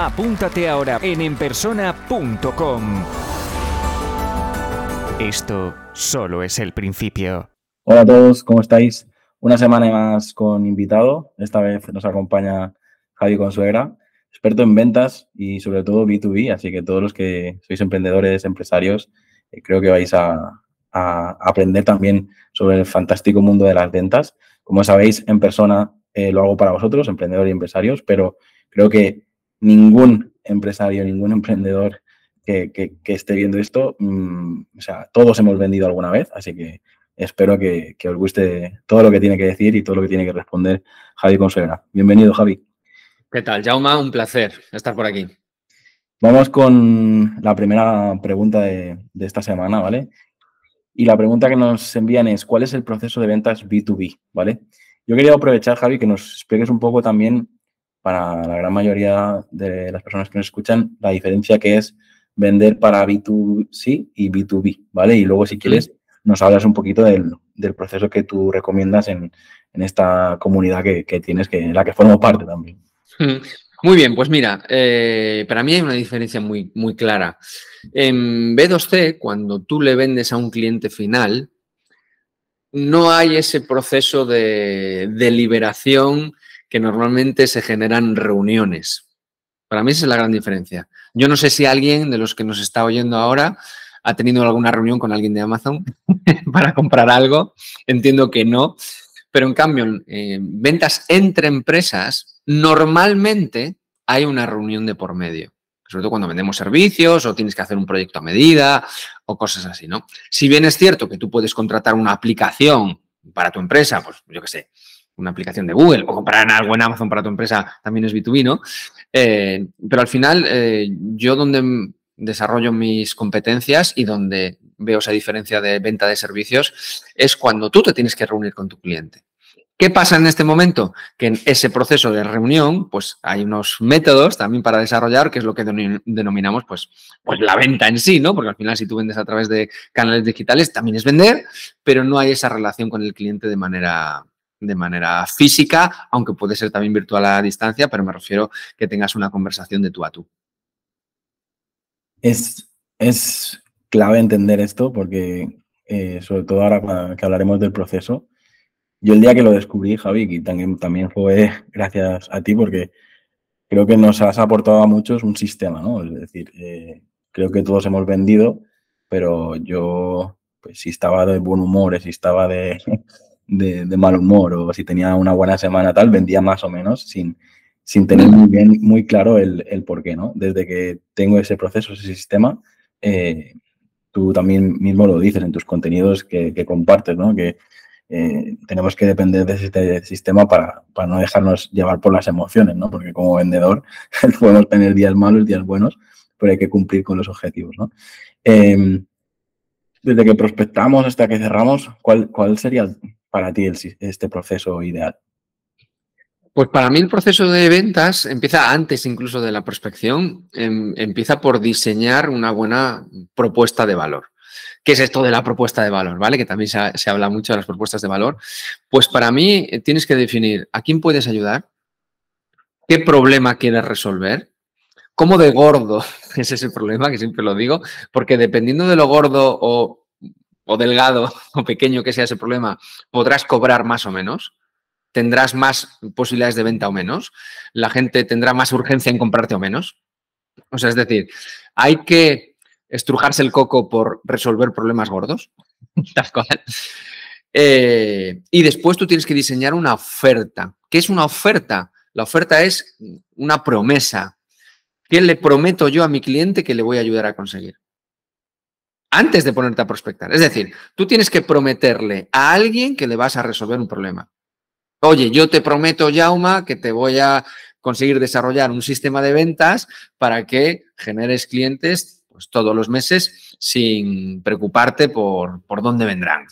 Apúntate ahora en enpersona.com. Esto solo es el principio. Hola a todos, ¿cómo estáis? Una semana más con invitado. Esta vez nos acompaña Javi Consuegra, experto en ventas y sobre todo B2B. Así que todos los que sois emprendedores, empresarios, eh, creo que vais a, aprender también sobre el fantástico mundo de las ventas. Como sabéis, en persona eh, lo hago para vosotros, emprendedores y empresarios, pero creo que ningún empresario, ningún emprendedor que, esté viendo esto, mm, o sea, todos hemos vendido alguna vez, así que espero que, os guste todo lo que tiene que decir y todo lo que tiene que responder Javi Consuegra. Bienvenido, Javi. ¿Qué tal, Jauma? Un placer estar por aquí. Vamos con la primera pregunta de, de esta semana, ¿vale? Y la pregunta que nos envían es, ¿cuál es el proceso de ventas B2B? ¿Vale? Yo quería aprovechar, Javi, que nos expliques un poco también para la gran mayoría de las personas que nos escuchan, la diferencia que es vender para B2C y B2B, ¿vale? Y luego, si quieres, nos hablas un poquito del, proceso que tú recomiendas en, esta comunidad que, tienes, que en la que formo parte también. Muy bien, pues mira, eh, para mí hay una diferencia muy, muy clara. En B2C, cuando tú le vendes a un cliente final, no hay ese proceso de deliberación que normalmente se generan reuniones. Para mí esa es la gran diferencia. Yo no sé si alguien de los que nos está oyendo ahora ha tenido alguna reunión con alguien de Amazon para comprar algo. Entiendo que no. Pero en cambio, en ventas entre empresas, normalmente hay una reunión de por medio. Sobre todo cuando vendemos servicios o tienes que hacer un proyecto a medida o cosas así, ¿no? Si bien es cierto que tú puedes contratar una aplicación para tu empresa, pues yo qué sé, una aplicación de Google o comprar algo en Amazon para tu empresa también es B2B, ¿no? Eh, pero al final, eh, yo donde desarrollo mis competencias y donde veo esa diferencia de venta de servicios es cuando tú te tienes que reunir con tu cliente. ¿Qué pasa en este momento? Que en ese proceso de reunión, pues hay unos métodos también para desarrollar, que es lo que denominamos, pues, pues la venta en sí, ¿no? Porque al final, si tú vendes a través de canales digitales, también es vender, pero no hay esa relación con el cliente de manera, de manera física, aunque puede ser también virtual a distancia, pero me refiero que tengas una conversación de tú a tú. Es, es clave entender esto porque, eh, sobre todo ahora que hablaremos del proceso, yo el día que lo descubrí, Javi, y también, también fue gracias a ti porque creo que nos has aportado a muchos un sistema, ¿no? Es decir, eh, creo que todos hemos vendido, pero yo, pues si estaba de buen humor, si estaba de de, mal humor o si tenía una buena semana tal, vendía más o menos sin, sin tener muy bien, muy claro el, el por qué, ¿no? Desde que tengo ese proceso, ese sistema, eh, tú también mismo lo dices en tus contenidos que, que compartes, ¿no? Que eh, tenemos que depender de este sistema para, para, no dejarnos llevar por las emociones, ¿no? Porque como vendedor podemos tener días malos, días buenos, pero hay que cumplir con los objetivos, ¿no? Em, desde que prospectamos hasta que cerramos, ¿cuál, cuál sería para ti este proceso ideal? Pues para mí el proceso de ventas empieza antes incluso de la prospección, em, empieza por diseñar una buena propuesta de valor. ¿Qué es esto de la propuesta de valor? ¿Vale? Que también se, habla mucho de las propuestas de valor. Pues para mí eh, tienes que definir a quién puedes ayudar, qué problema quieres resolver, cómo de gordo es ese problema, que siempre lo digo, porque dependiendo de lo gordo o o delgado o pequeño que sea ese problema, podrás cobrar más o menos, tendrás más posibilidades de venta o menos, la gente tendrá más urgencia en comprarte o menos. O sea, es decir, hay que estrujarse el coco por resolver problemas gordos, eh, y después tú tienes que diseñar una oferta. ¿Qué es una oferta? La oferta es una promesa. ¿Qué le prometo yo a mi cliente que le voy a ayudar a conseguir? Antes de ponerte a prospectar. Es decir, tú tienes que prometerle a alguien que le vas a resolver un problema. Oye, yo te prometo, Jauma, que te voy a conseguir desarrollar un sistema de ventas para que generes clientes pues todos los meses sin preocuparte por, por dónde vendrán.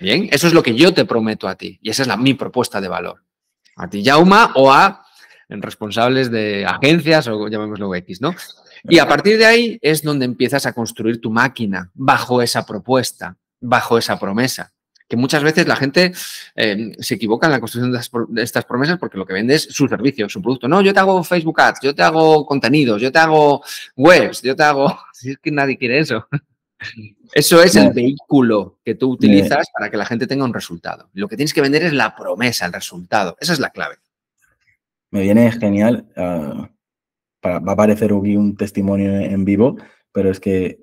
Bien, eso es lo que yo te prometo a ti y esa es la, mi propuesta de valor. A ti, Jauma, o a responsables de agencias o llamémoslo X, ¿no? Y a partir de ahí es donde empiezas a construir tu máquina bajo esa propuesta, bajo esa promesa. Que muchas veces la gente eh, se equivoca en la construcción de, estas promesas porque lo que vende es su servicio, su producto. No, yo te hago Facebook Ads, yo te hago contenidos, yo te hago webs, yo te hago. Si es que nadie quiere eso. Eso es el vehículo que tú utilizas para que la gente tenga un resultado. Lo que tienes que vender es la promesa, el resultado. Esa es la clave. Me viene genial. Ah, va a aparecer un testimonio en vivo, pero es que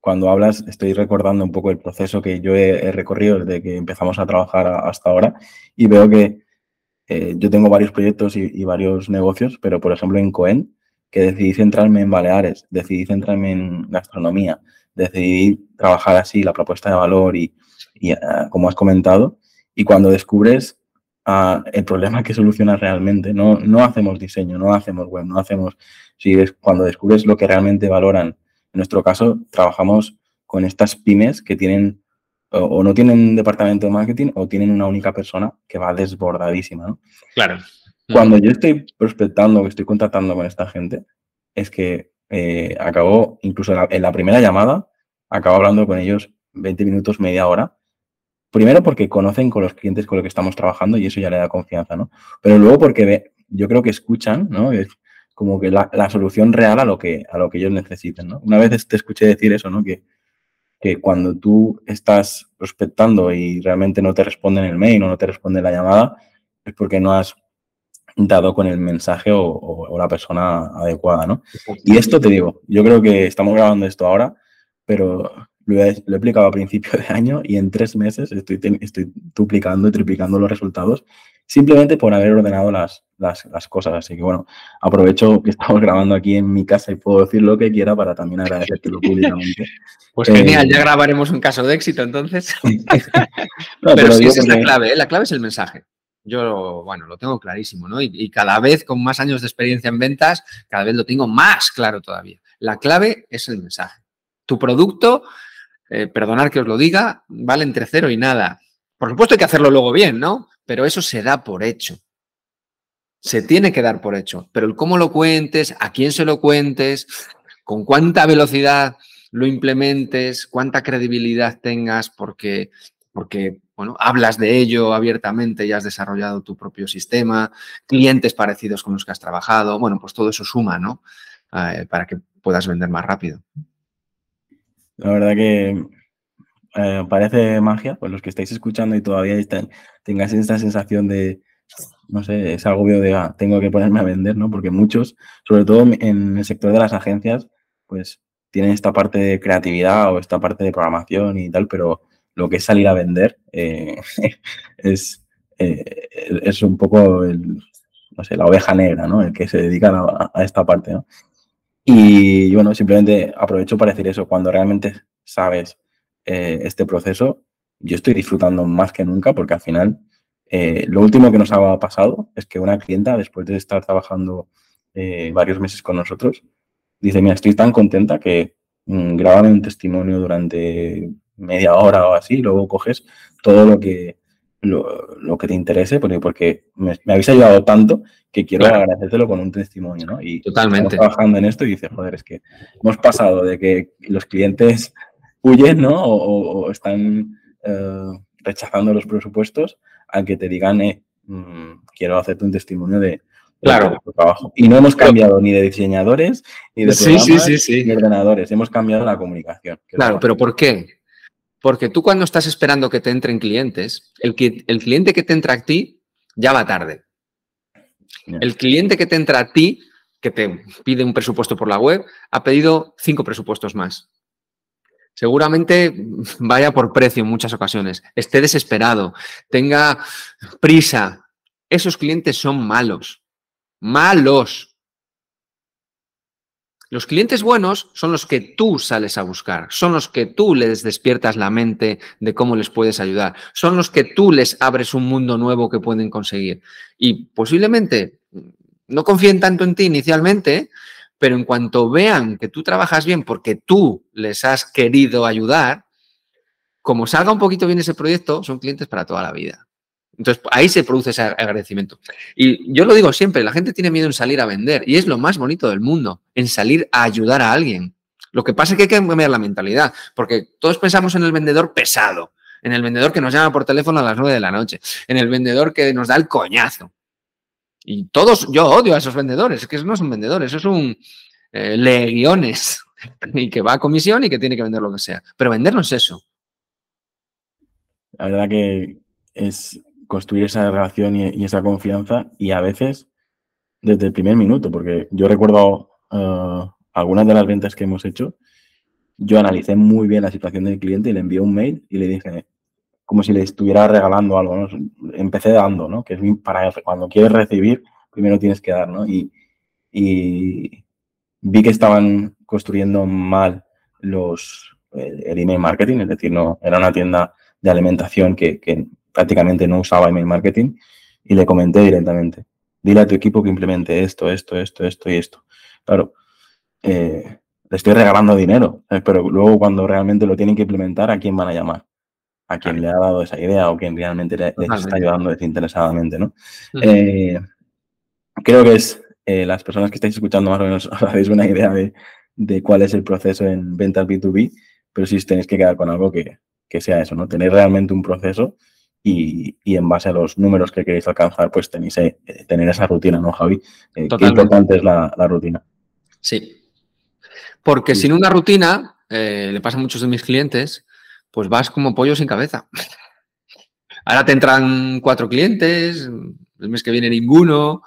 cuando hablas estoy recordando un poco el proceso que yo he, recorrido desde que empezamos a trabajar hasta ahora. Y veo que eh, yo tengo varios proyectos y, varios negocios, pero por ejemplo en Coen, que decidí centrarme en Baleares, decidí centrarme en gastronomía, decidí trabajar así la propuesta de valor y, ah, como has comentado, y cuando descubres el problema que solucionas realmente, no, no hacemos diseño, no hacemos web, no hacemos, si cuando descubres lo que realmente valoran en nuestro caso, trabajamos con estas pymes que tienen o, no tienen un departamento de marketing o tienen una única persona que va desbordadísima. ¿no? Claro. Cuando yo estoy prospectando, que estoy contratando con esta gente, es que eh, acabo, incluso en la, primera llamada, acabo hablando con ellos 20 minutos, media hora. Primero porque conocen con los clientes con los que estamos trabajando y eso ya le da confianza, ¿no? Pero luego porque ve, yo creo que escuchan, ¿no? como que la, solución real a lo que, a lo que ellos necesiten, ¿no? Una vez te escuché decir eso, ¿no? Que, que cuando tú estás prospectando y realmente no te responden el mail o no te responde la llamada, es porque no has dado con el mensaje o, la persona adecuada, ¿no? Y esto te digo, yo creo que estamos grabando esto ahora, pero lo he, explicado a principio de año y en tres meses estoy, estoy duplicando y triplicando los resultados simplemente por haber ordenado las, las, cosas. Así que bueno, aprovecho que estamos grabando aquí en mi casa y puedo decir lo que quiera para también agradecértelo públicamente. Pues genial, ya eh, grabaremos un caso de éxito entonces. pero, sí, esa es la clave, ¿eh? la clave es el mensaje. Yo, bueno, lo tengo clarísimo, ¿no? Y, cada vez con más años de experiencia en ventas, cada vez lo tengo más claro todavía. La clave es el mensaje. Tu producto, eh, perdonar que os lo diga, vale entre cero y nada. Por supuesto hay que hacerlo luego bien, ¿no? pero eso se da por hecho. Se tiene que dar por hecho, pero el cómo lo cuentes, a quién se lo cuentes, con cuánta velocidad lo implementes, cuánta credibilidad tengas, porque, porque bueno, hablas de ello abiertamente y has desarrollado tu propio sistema, clientes parecidos con los que has trabajado, bueno, pues todo eso suma, ¿no? Eh, para que puedas vender más rápido. La verdad que eh, parece magia, pues los que estáis escuchando y todavía están, tengáis esta sensación de, no sé, ese agobio de, ah, tengo que ponerme a vender, ¿no? Porque muchos, sobre todo en el sector de las agencias, pues tienen esta parte de creatividad o esta parte de programación y tal, pero lo que es salir a vender eh, es, eh, es un poco no sé, la oveja negra, ¿no? El que se dedica a, a esta parte, ¿no? Y bueno, simplemente aprovecho para decir eso, cuando realmente sabes eh, este proceso, yo estoy disfrutando más que nunca porque al final eh, lo último que nos ha pasado es que una clienta, después de estar trabajando eh, varios meses con nosotros, dice, mira, estoy tan contenta que mm, un testimonio durante media hora o así, luego coges todo lo que, lo, que te interese, porque, porque me, habéis ayudado tanto que quiero agradecértelo con un testimonio, ¿no? Y Totalmente. trabajando en esto y dice, joder, es que hemos pasado de que los clientes huyen, ¿no? O, están eh, rechazando los presupuestos a que te digan, eh, mm, quiero hacerte un testimonio de, claro. tu trabajo. Y no hemos cambiado ni de diseñadores, ni de programas, ni de ordenadores. Hemos cambiado la comunicación. Claro, pero ¿por qué? Porque tú cuando estás esperando que te entren clientes, el, el cliente que te entra a ti ya va tarde. El cliente que te entra a ti, que te pide un presupuesto por la web, ha pedido cinco presupuestos más seguramente vaya por precio en muchas ocasiones, esté desesperado, tenga prisa. Esos clientes son malos, malos. Los clientes buenos son los que tú sales a buscar, son los que tú les despiertas la mente de cómo les puedes ayudar, son los que tú les abres un mundo nuevo que pueden conseguir. Y posiblemente no confíen tanto en ti inicialmente, pero en cuanto vean que tú trabajas bien porque tú les has querido ayudar, como salga un poquito bien ese proyecto, son clientes para toda la vida. Entonces, ahí se produce ese agradecimiento. Y yo lo digo siempre, la gente tiene miedo en salir a vender y es lo más bonito del mundo, en salir a ayudar a alguien. Lo que pasa es que hay que cambiar la mentalidad, porque todos pensamos en el vendedor pesado, en el vendedor que nos llama por teléfono a las nueve de la noche, en el vendedor que nos da el coñazo. Y todos, yo odio a esos vendedores, es que no son vendedores, eso es un eh, legiones y que va a comisión y que tiene que vender lo que sea. Pero vender no es eso. La verdad que es construir esa relación y, esa confianza y a veces desde el primer minuto, porque yo recuerdo eh, algunas de las ventas que hemos hecho, yo analicé muy bien la situación del cliente y le envié un mail y le dije, como si le estuviera regalando algo, ¿no? Empecé dando, ¿no? Que es para cuando quieres recibir, primero tienes que dar, ¿no? Y, vi que estaban construyendo mal los, el, email marketing, es decir, no, era una tienda de alimentación que, prácticamente no usaba email marketing y le comenté directamente, dile a tu equipo que implemente esto, esto, esto, esto y esto. Claro, eh, le estoy regalando dinero, eh, pero luego cuando realmente lo tienen que implementar, ¿a quién van a llamar? A quien le ha dado esa idea o quien realmente les está ayudando desinteresadamente, ¿no? Eh, creo que es las personas que estáis escuchando más o menos habéis una idea de, de, cuál es el proceso en ventas B2B, pero si tenéis que quedar con algo que, que sea eso, ¿no? Tener realmente un proceso y, y, en base a los números que queréis alcanzar, pues tenéis eh, tener esa rutina, ¿no, Javi? Eh, qué importante es la, la, rutina. Sí. Porque sin una rutina, eh, le pasa a muchos de mis clientes, pues vas como pollo sin cabeza. Ahora te entran cuatro clientes, el mes que viene ninguno,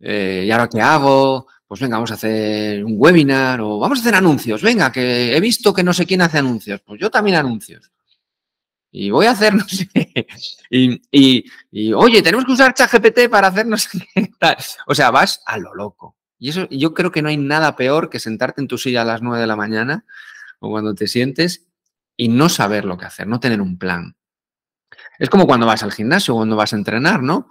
¿y ahora qué hago? Pues venga, vamos a hacer un webinar o vamos a hacer anuncios. Venga, que he visto que no sé quién hace anuncios. Pues yo también anuncios y voy a hacer no Y, y, oye, tenemos que usar ChatGPT para hacer no sé qué tal. O sea, vas a lo loco. Y eso, yo creo que no hay nada peor que sentarte en tu silla a las 9 de la mañana o cuando te sientes y no saber lo que hacer, no tener un plan. Es como cuando vas al gimnasio, cuando vas a entrenar, ¿no?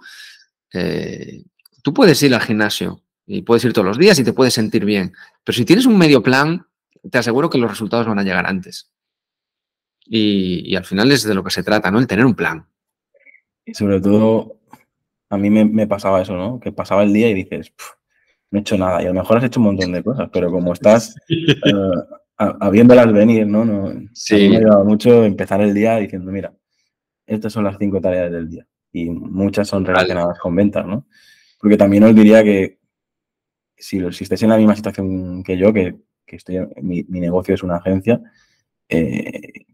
Eh, tú puedes ir al gimnasio y puedes ir todos los días y te puedes sentir bien, pero si tienes un medio plan, te aseguro que los resultados van a llegar antes. Y, al final es de lo que se trata, ¿no? El tener un plan. Y sobre todo, a mí me, pasaba eso, ¿no? Que pasaba el día y dices, no he hecho nada. Y a lo mejor has hecho un montón de cosas, pero como estás uh, habiéndolas venir, ¿no? no sí. me ha ayudado mucho empezar el día diciendo, mira, estas son las cinco tareas del día. Y muchas son relacionadas con ventas, ¿no? Porque también os diría que si, si estáis en la misma situación que yo, que, que estoy, mi, mi, negocio es una agencia, eh,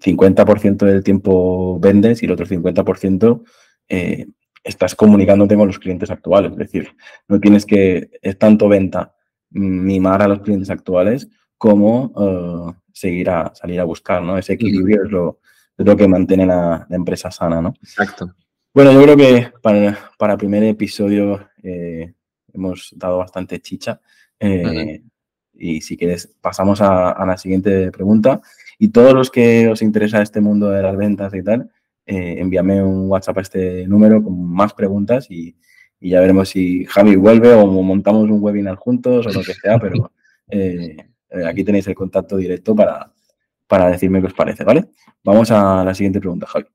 50% del tiempo vendes y el otro 50% eh, estás comunicándote con los clientes actuales. Es decir, no tienes que, es tanto venta, mimar a los clientes actuales como uh, seguir a salir a buscar, ¿no? Ese equilibrio es, lo, lo, que mantiene la, empresa sana, ¿no? Exacto. Bueno, yo creo que para, para el primer episodio eh, hemos dado bastante chicha. Eh, y si quieres, pasamos a, a la siguiente pregunta. Y todos los que os interesa este mundo de las ventas y tal, eh, envíame un WhatsApp a este número con más preguntas y, ya veremos si Javi vuelve o montamos un webinar juntos o lo que sea, pero eh, eh, aquí tenéis el contacto directo para, para decirme qué os parece, ¿vale? Vamos a la siguiente pregunta, Javi.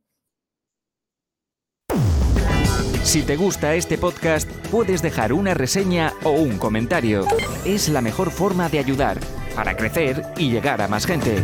Si te gusta este podcast, puedes dejar una reseña o un comentario. Es la mejor forma de ayudar para crecer y llegar a más gente.